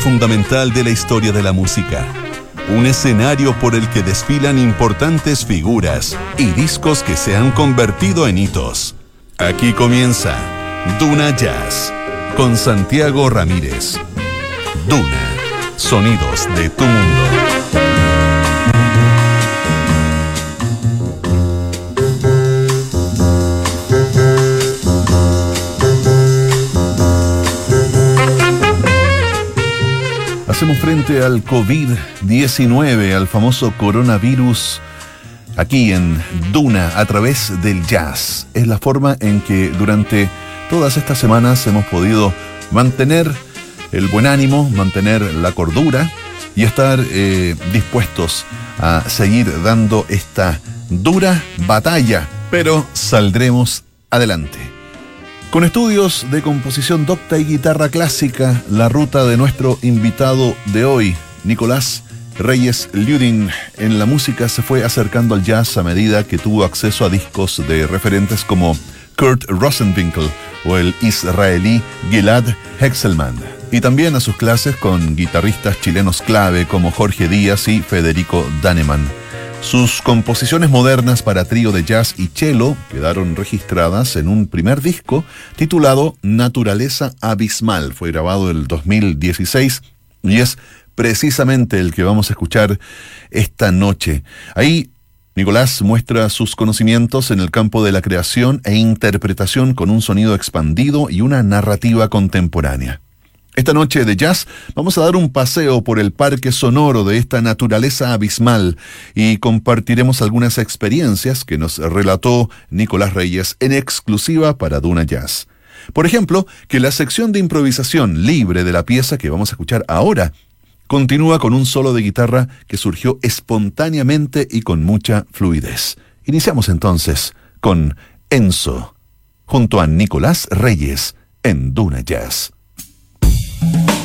fundamental de la historia de la música. Un escenario por el que desfilan importantes figuras y discos que se han convertido en hitos. Aquí comienza Duna Jazz con Santiago Ramírez. Duna, sonidos de tu mundo. Hacemos frente al COVID-19, al famoso coronavirus, aquí en Duna, a través del jazz. Es la forma en que durante todas estas semanas hemos podido mantener el buen ánimo, mantener la cordura y estar eh, dispuestos a seguir dando esta dura batalla, pero saldremos adelante. Con estudios de composición docta y guitarra clásica, la ruta de nuestro invitado de hoy, Nicolás Reyes Ludin, en la música se fue acercando al jazz a medida que tuvo acceso a discos de referentes como Kurt Rosenwinkel o el israelí Gilad Hexelman, y también a sus clases con guitarristas chilenos clave como Jorge Díaz y Federico Daneman. Sus composiciones modernas para trío de jazz y cello quedaron registradas en un primer disco titulado Naturaleza Abismal. Fue grabado el 2016 y es precisamente el que vamos a escuchar esta noche. Ahí Nicolás muestra sus conocimientos en el campo de la creación e interpretación con un sonido expandido y una narrativa contemporánea. Esta noche de jazz vamos a dar un paseo por el parque sonoro de esta naturaleza abismal y compartiremos algunas experiencias que nos relató Nicolás Reyes en exclusiva para Duna Jazz. Por ejemplo, que la sección de improvisación libre de la pieza que vamos a escuchar ahora continúa con un solo de guitarra que surgió espontáneamente y con mucha fluidez. Iniciamos entonces con Enzo, junto a Nicolás Reyes en Duna Jazz. Thank you.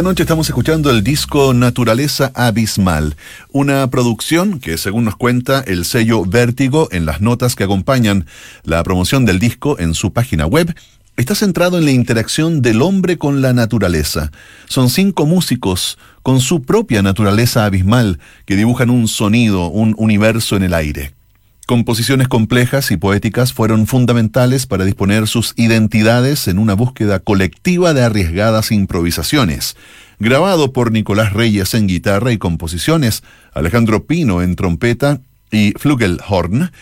Esta noche estamos escuchando el disco Naturaleza Abismal, una producción que según nos cuenta el sello Vértigo en las notas que acompañan la promoción del disco en su página web, está centrado en la interacción del hombre con la naturaleza. Son cinco músicos con su propia naturaleza abismal que dibujan un sonido, un universo en el aire. Composiciones complejas y poéticas fueron fundamentales para disponer sus identidades en una búsqueda colectiva de arriesgadas improvisaciones. Grabado por Nicolás Reyes en guitarra y composiciones, Alejandro Pino en trompeta y flugelhorn,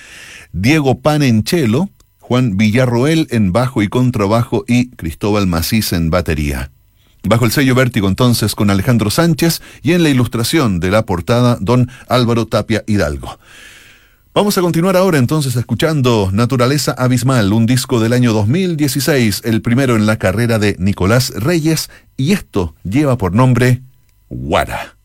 Diego Pan en cello, Juan Villarroel en bajo y contrabajo y Cristóbal Macís en batería. Bajo el sello Vértigo entonces con Alejandro Sánchez y en la ilustración de la portada don Álvaro Tapia Hidalgo. Vamos a continuar ahora entonces escuchando Naturaleza Abismal, un disco del año 2016, el primero en la carrera de Nicolás Reyes, y esto lleva por nombre Guara.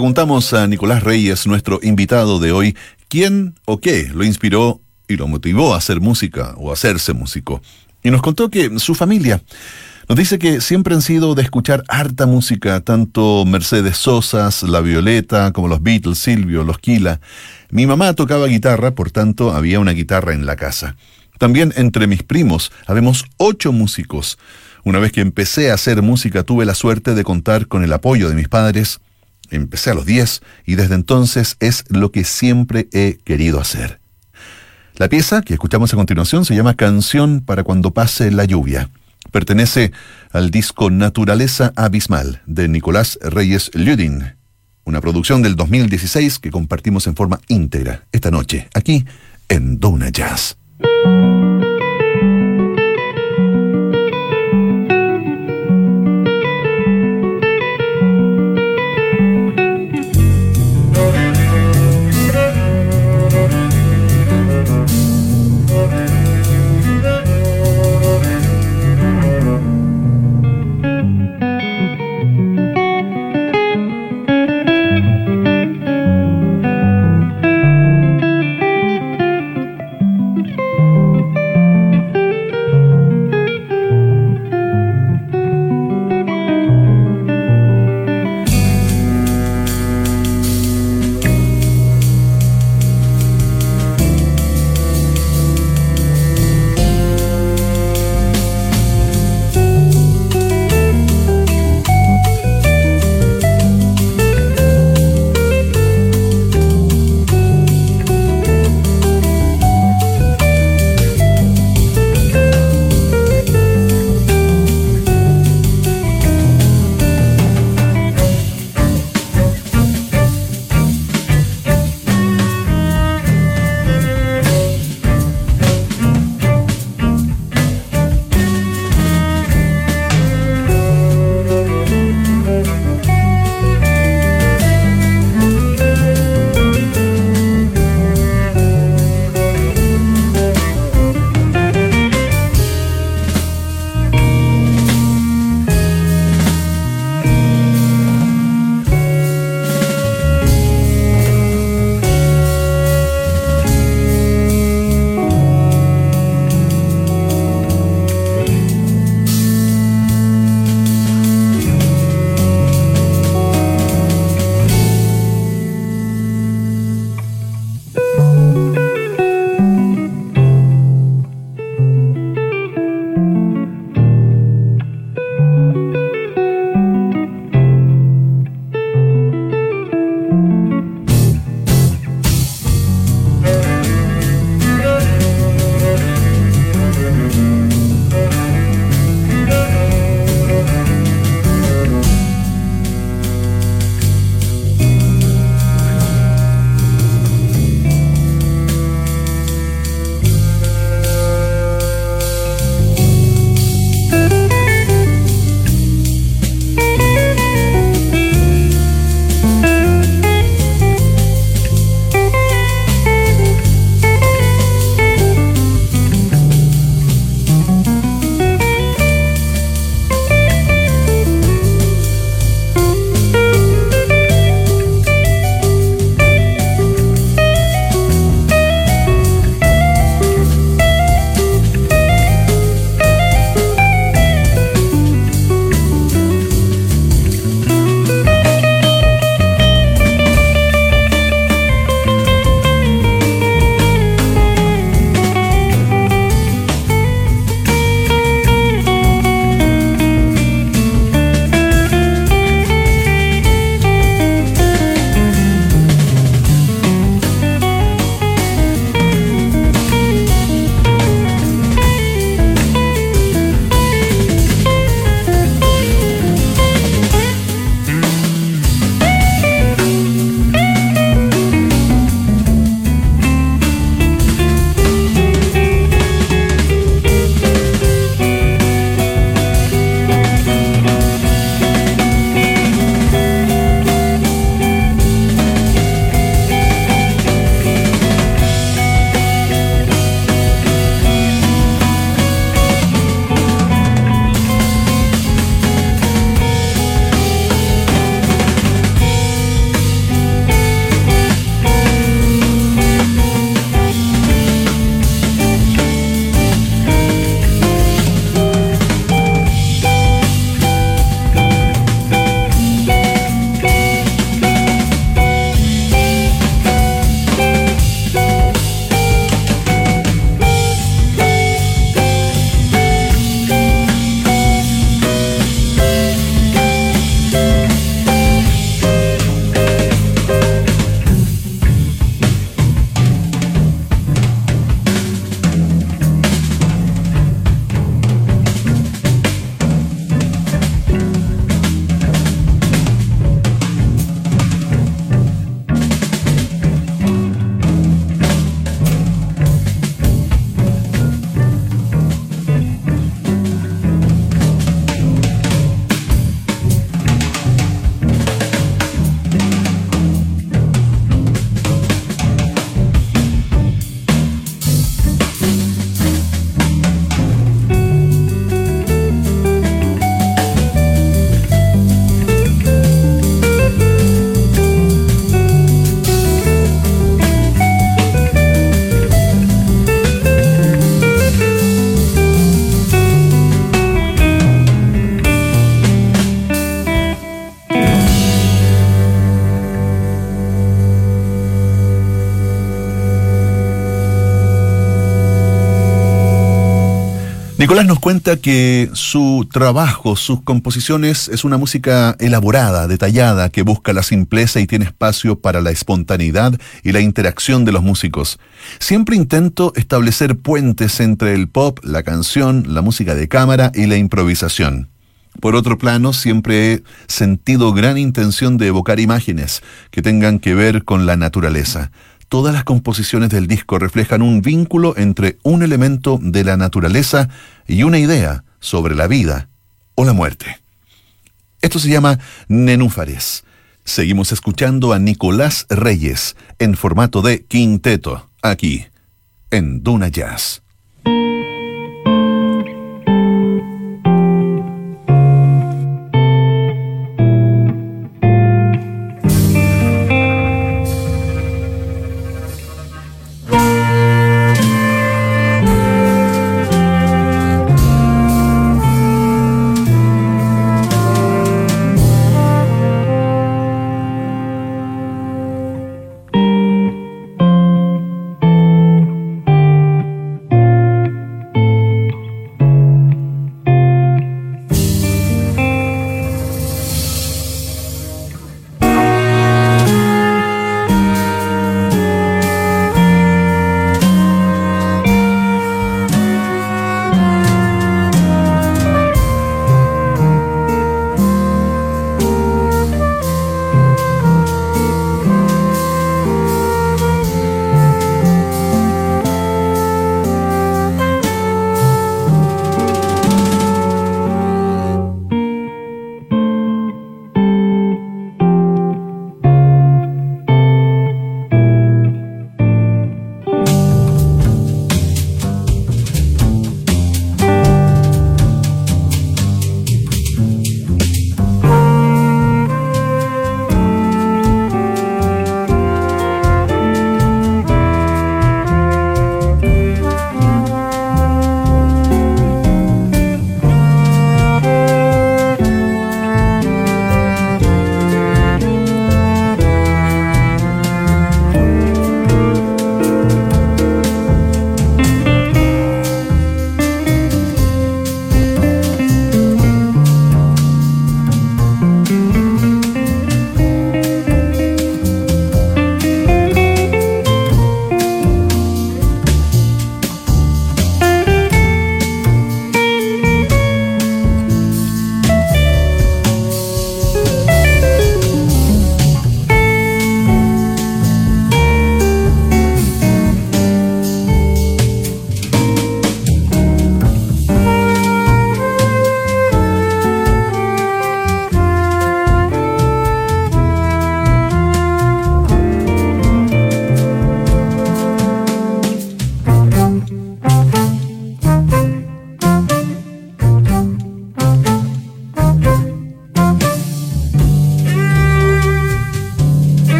Preguntamos a Nicolás Reyes, nuestro invitado de hoy, quién o qué lo inspiró y lo motivó a hacer música o a hacerse músico. Y nos contó que su familia nos dice que siempre han sido de escuchar harta música, tanto Mercedes Sosas, La Violeta, como los Beatles, Silvio, los Kila. Mi mamá tocaba guitarra, por tanto había una guitarra en la casa. También entre mis primos habemos ocho músicos. Una vez que empecé a hacer música tuve la suerte de contar con el apoyo de mis padres. Empecé a los diez y desde entonces es lo que siempre he querido hacer. La pieza que escuchamos a continuación se llama Canción para cuando pase la lluvia. Pertenece al disco Naturaleza Abismal de Nicolás Reyes Ludin, una producción del 2016 que compartimos en forma íntegra esta noche aquí en Dona Jazz. Nicolás nos cuenta que su trabajo, sus composiciones, es una música elaborada, detallada, que busca la simpleza y tiene espacio para la espontaneidad y la interacción de los músicos. Siempre intento establecer puentes entre el pop, la canción, la música de cámara y la improvisación. Por otro plano, siempre he sentido gran intención de evocar imágenes que tengan que ver con la naturaleza todas las composiciones del disco reflejan un vínculo entre un elemento de la naturaleza y una idea sobre la vida o la muerte. Esto se llama Nenúfares. Seguimos escuchando a Nicolás Reyes en formato de quinteto, aquí, en Duna Jazz.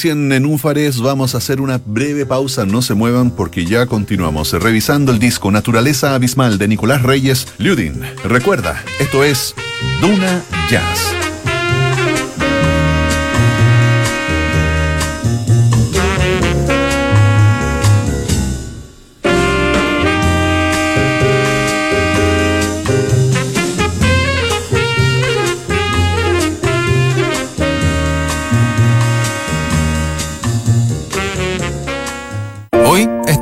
Recién en Unfares, vamos a hacer una breve pausa, no se muevan porque ya continuamos revisando el disco Naturaleza Abismal de Nicolás Reyes Ludin. Recuerda, esto es Duna Jazz.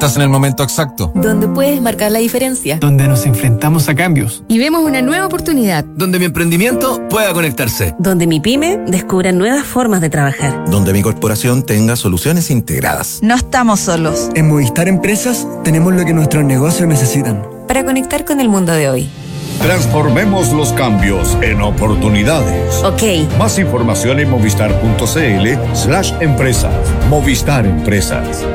Estás en el momento exacto. Donde puedes marcar la diferencia. Donde nos enfrentamos a cambios. Y vemos una nueva oportunidad. Donde mi emprendimiento pueda conectarse. Donde mi pyme descubra nuevas formas de trabajar. Donde mi corporación tenga soluciones integradas. No estamos solos. En Movistar Empresas tenemos lo que nuestros negocios necesitan. Para conectar con el mundo de hoy. Transformemos los cambios en oportunidades. Ok. Más información en movistar.cl slash empresas. Movistar Empresas.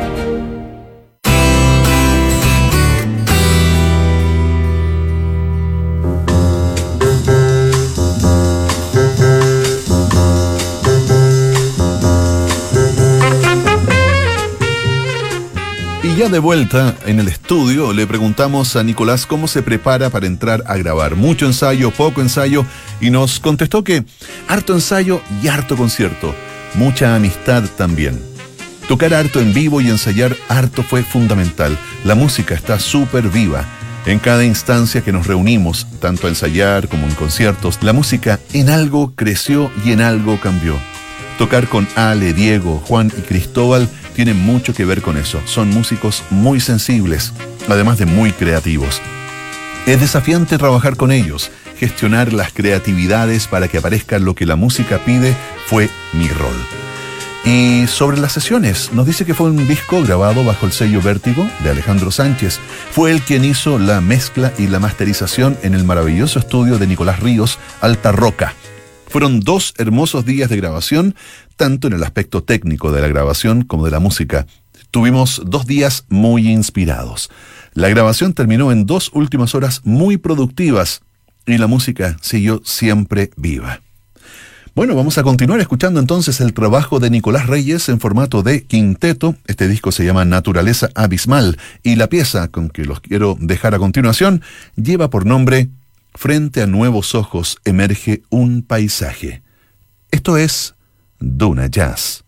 De vuelta en el estudio, le preguntamos a Nicolás cómo se prepara para entrar a grabar. Mucho ensayo, poco ensayo, y nos contestó que harto ensayo y harto concierto. Mucha amistad también. Tocar harto en vivo y ensayar harto fue fundamental. La música está súper viva. En cada instancia que nos reunimos, tanto a ensayar como en conciertos, la música en algo creció y en algo cambió. Tocar con Ale, Diego, Juan y Cristóbal tiene mucho que ver con eso. Son músicos muy sensibles, además de muy creativos. Es desafiante trabajar con ellos. Gestionar las creatividades para que aparezca lo que la música pide fue mi rol. Y sobre las sesiones, nos dice que fue un disco grabado bajo el sello Vértigo de Alejandro Sánchez. Fue él quien hizo la mezcla y la masterización en el maravilloso estudio de Nicolás Ríos, Alta Roca. Fueron dos hermosos días de grabación, tanto en el aspecto técnico de la grabación como de la música. Tuvimos dos días muy inspirados. La grabación terminó en dos últimas horas muy productivas y la música siguió siempre viva. Bueno, vamos a continuar escuchando entonces el trabajo de Nicolás Reyes en formato de quinteto. Este disco se llama Naturaleza Abismal y la pieza con que los quiero dejar a continuación lleva por nombre frente a nuevos ojos emerge un paisaje. Esto es Duna Jazz.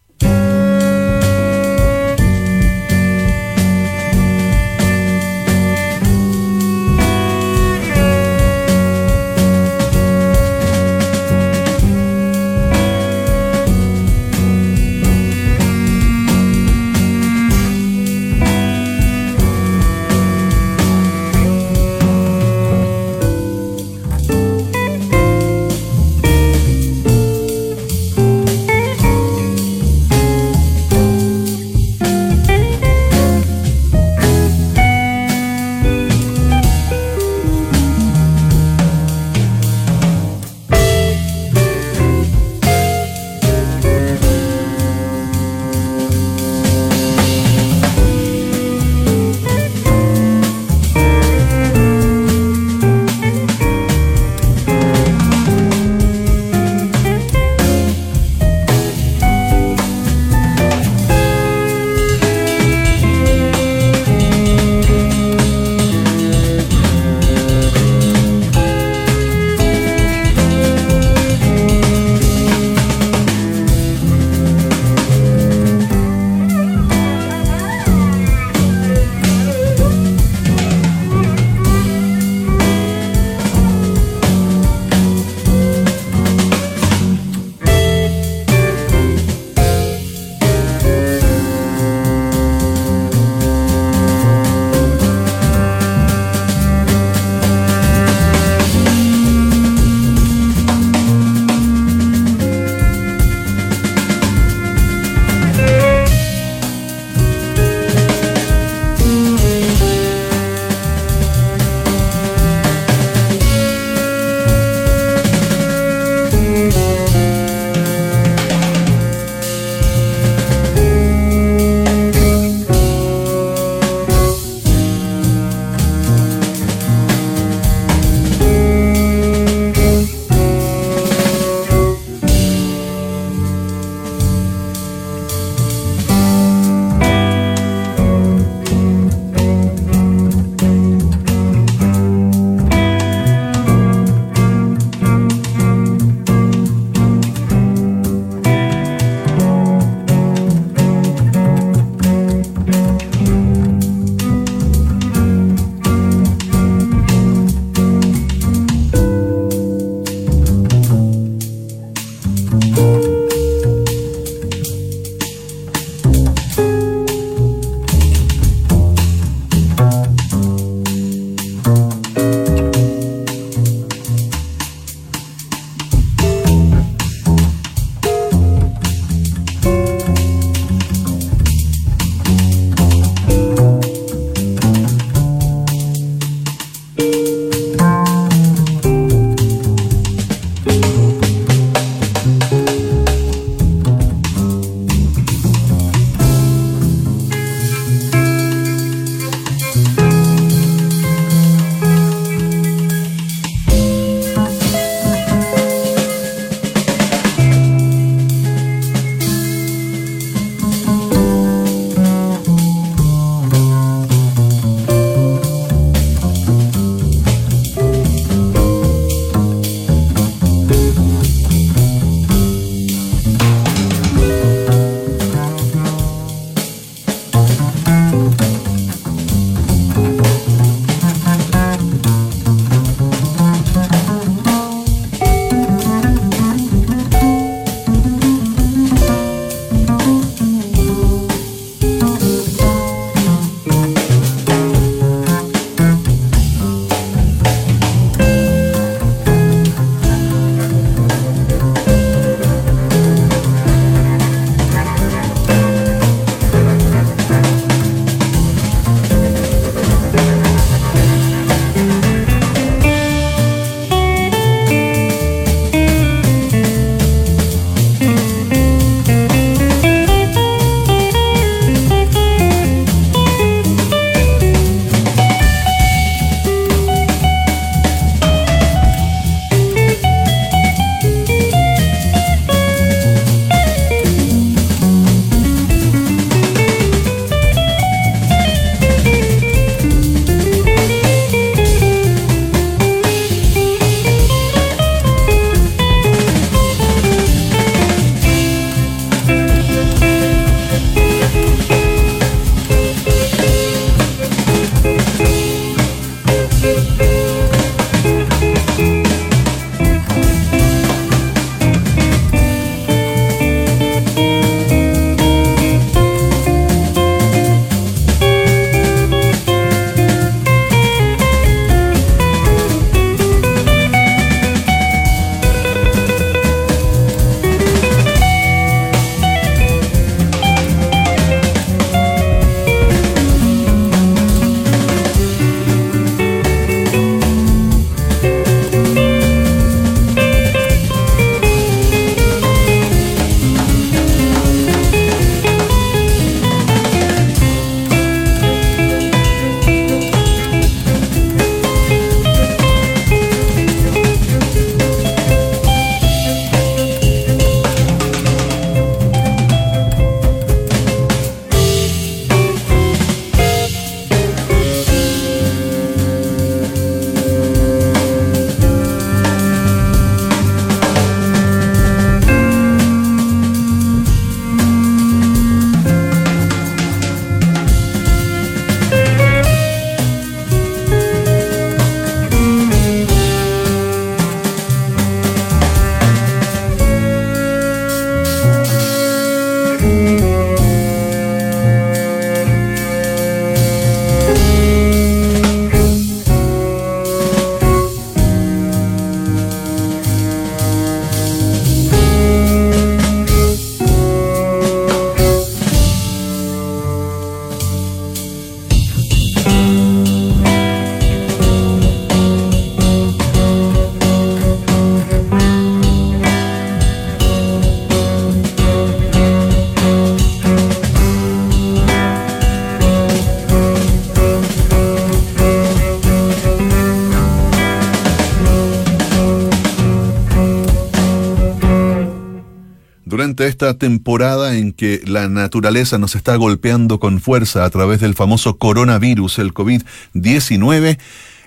Esta temporada en que la naturaleza nos está golpeando con fuerza a través del famoso coronavirus, el COVID-19,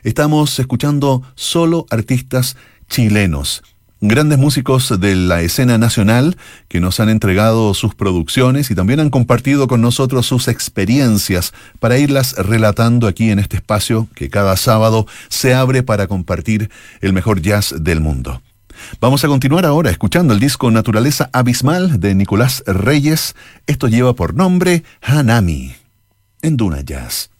estamos escuchando solo artistas chilenos grandes músicos de la escena nacional que nos han entregado sus producciones y también han compartido con nosotros sus experiencias para irlas relatando aquí en este espacio que cada sábado se abre para compartir el mejor jazz del mundo. Vamos a continuar ahora escuchando el disco Naturaleza Abismal de Nicolás Reyes. Esto lleva por nombre Hanami en Duna Jazz.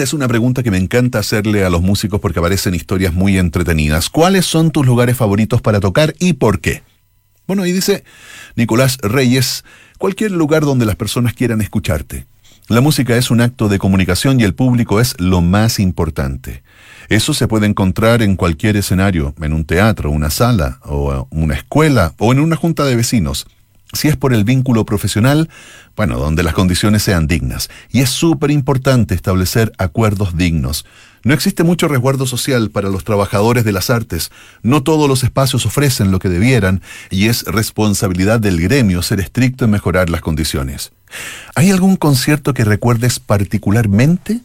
Esta es una pregunta que me encanta hacerle a los músicos porque aparecen historias muy entretenidas. ¿Cuáles son tus lugares favoritos para tocar y por qué? Bueno, y dice Nicolás Reyes, cualquier lugar donde las personas quieran escucharte. La música es un acto de comunicación y el público es lo más importante. Eso se puede encontrar en cualquier escenario, en un teatro, una sala, o una escuela, o en una junta de vecinos. Si es por el vínculo profesional, bueno, donde las condiciones sean dignas. Y es súper importante establecer acuerdos dignos. No existe mucho resguardo social para los trabajadores de las artes. No todos los espacios ofrecen lo que debieran y es responsabilidad del gremio ser estricto en mejorar las condiciones. ¿Hay algún concierto que recuerdes particularmente?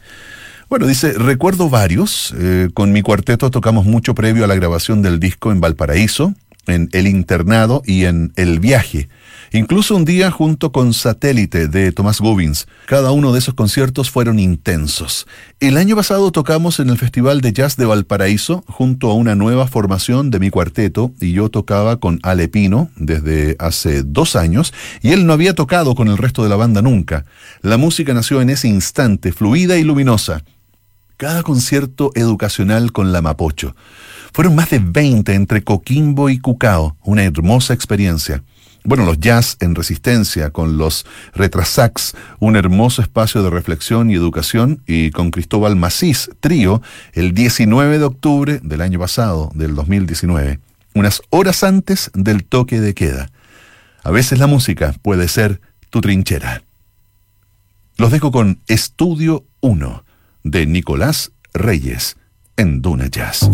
Bueno, dice, recuerdo varios. Eh, con mi cuarteto tocamos mucho previo a la grabación del disco en Valparaíso, en El Internado y en El Viaje. Incluso un día junto con Satélite de Tomás Gubbins. Cada uno de esos conciertos fueron intensos. El año pasado tocamos en el Festival de Jazz de Valparaíso junto a una nueva formación de mi cuarteto y yo tocaba con Ale Pino desde hace dos años y él no había tocado con el resto de la banda nunca. La música nació en ese instante, fluida y luminosa. Cada concierto educacional con la Mapocho. Fueron más de 20 entre Coquimbo y Cucao, una hermosa experiencia. Bueno, los jazz en resistencia con los retrasax, un hermoso espacio de reflexión y educación, y con Cristóbal Macís, trío, el 19 de octubre del año pasado, del 2019, unas horas antes del toque de queda. A veces la música puede ser tu trinchera. Los dejo con Estudio 1 de Nicolás Reyes en Duna Jazz.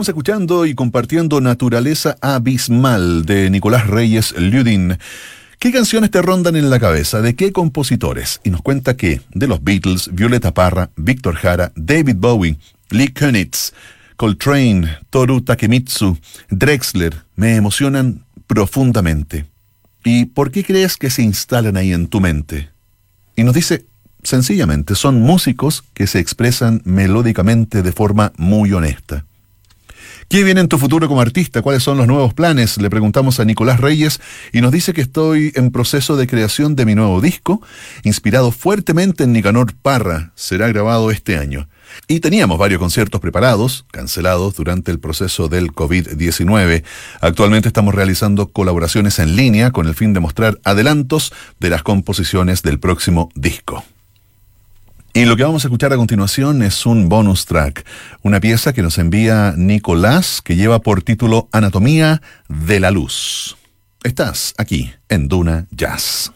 Estamos escuchando y compartiendo Naturaleza Abismal de Nicolás Reyes Ludin. ¿Qué canciones te rondan en la cabeza? ¿De qué compositores? Y nos cuenta que de los Beatles, Violeta Parra, Víctor Jara, David Bowie, Lee Konitz, Coltrane, Toru Takemitsu, Drexler, me emocionan profundamente. ¿Y por qué crees que se instalan ahí en tu mente? Y nos dice, sencillamente, son músicos que se expresan melódicamente de forma muy honesta. ¿Qué viene en tu futuro como artista? ¿Cuáles son los nuevos planes? Le preguntamos a Nicolás Reyes y nos dice que estoy en proceso de creación de mi nuevo disco, inspirado fuertemente en Nicanor Parra. Será grabado este año. Y teníamos varios conciertos preparados, cancelados durante el proceso del COVID-19. Actualmente estamos realizando colaboraciones en línea con el fin de mostrar adelantos de las composiciones del próximo disco. Y lo que vamos a escuchar a continuación es un bonus track, una pieza que nos envía Nicolás que lleva por título Anatomía de la Luz. Estás aquí en Duna Jazz.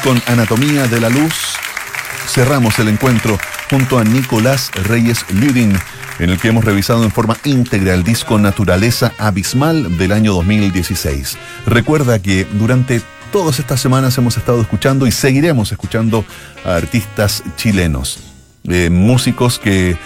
Con Anatomía de la Luz, cerramos el encuentro junto a Nicolás Reyes Ludin, en el que hemos revisado en forma íntegra el disco Naturaleza Abismal del año 2016. Recuerda que durante todas estas semanas hemos estado escuchando y seguiremos escuchando a artistas chilenos, eh, músicos que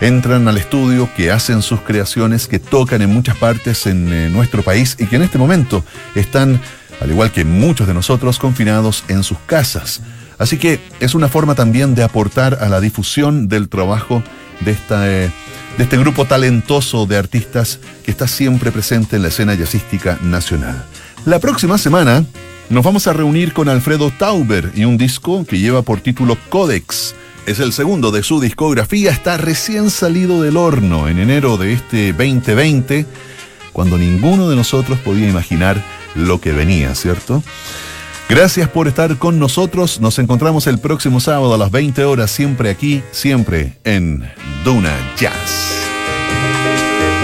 entran al estudio, que hacen sus creaciones, que tocan en muchas partes en eh, nuestro país y que en este momento están, al igual que muchos de nosotros, confinados en sus casas. Así que es una forma también de aportar a la difusión del trabajo de, esta, eh, de este grupo talentoso de artistas que está siempre presente en la escena jazzística nacional. La próxima semana nos vamos a reunir con Alfredo Tauber y un disco que lleva por título Codex. Es el segundo de su discografía, está recién salido del horno en enero de este 2020, cuando ninguno de nosotros podía imaginar lo que venía, ¿cierto? Gracias por estar con nosotros. Nos encontramos el próximo sábado a las 20 horas, siempre aquí, siempre en Duna Jazz.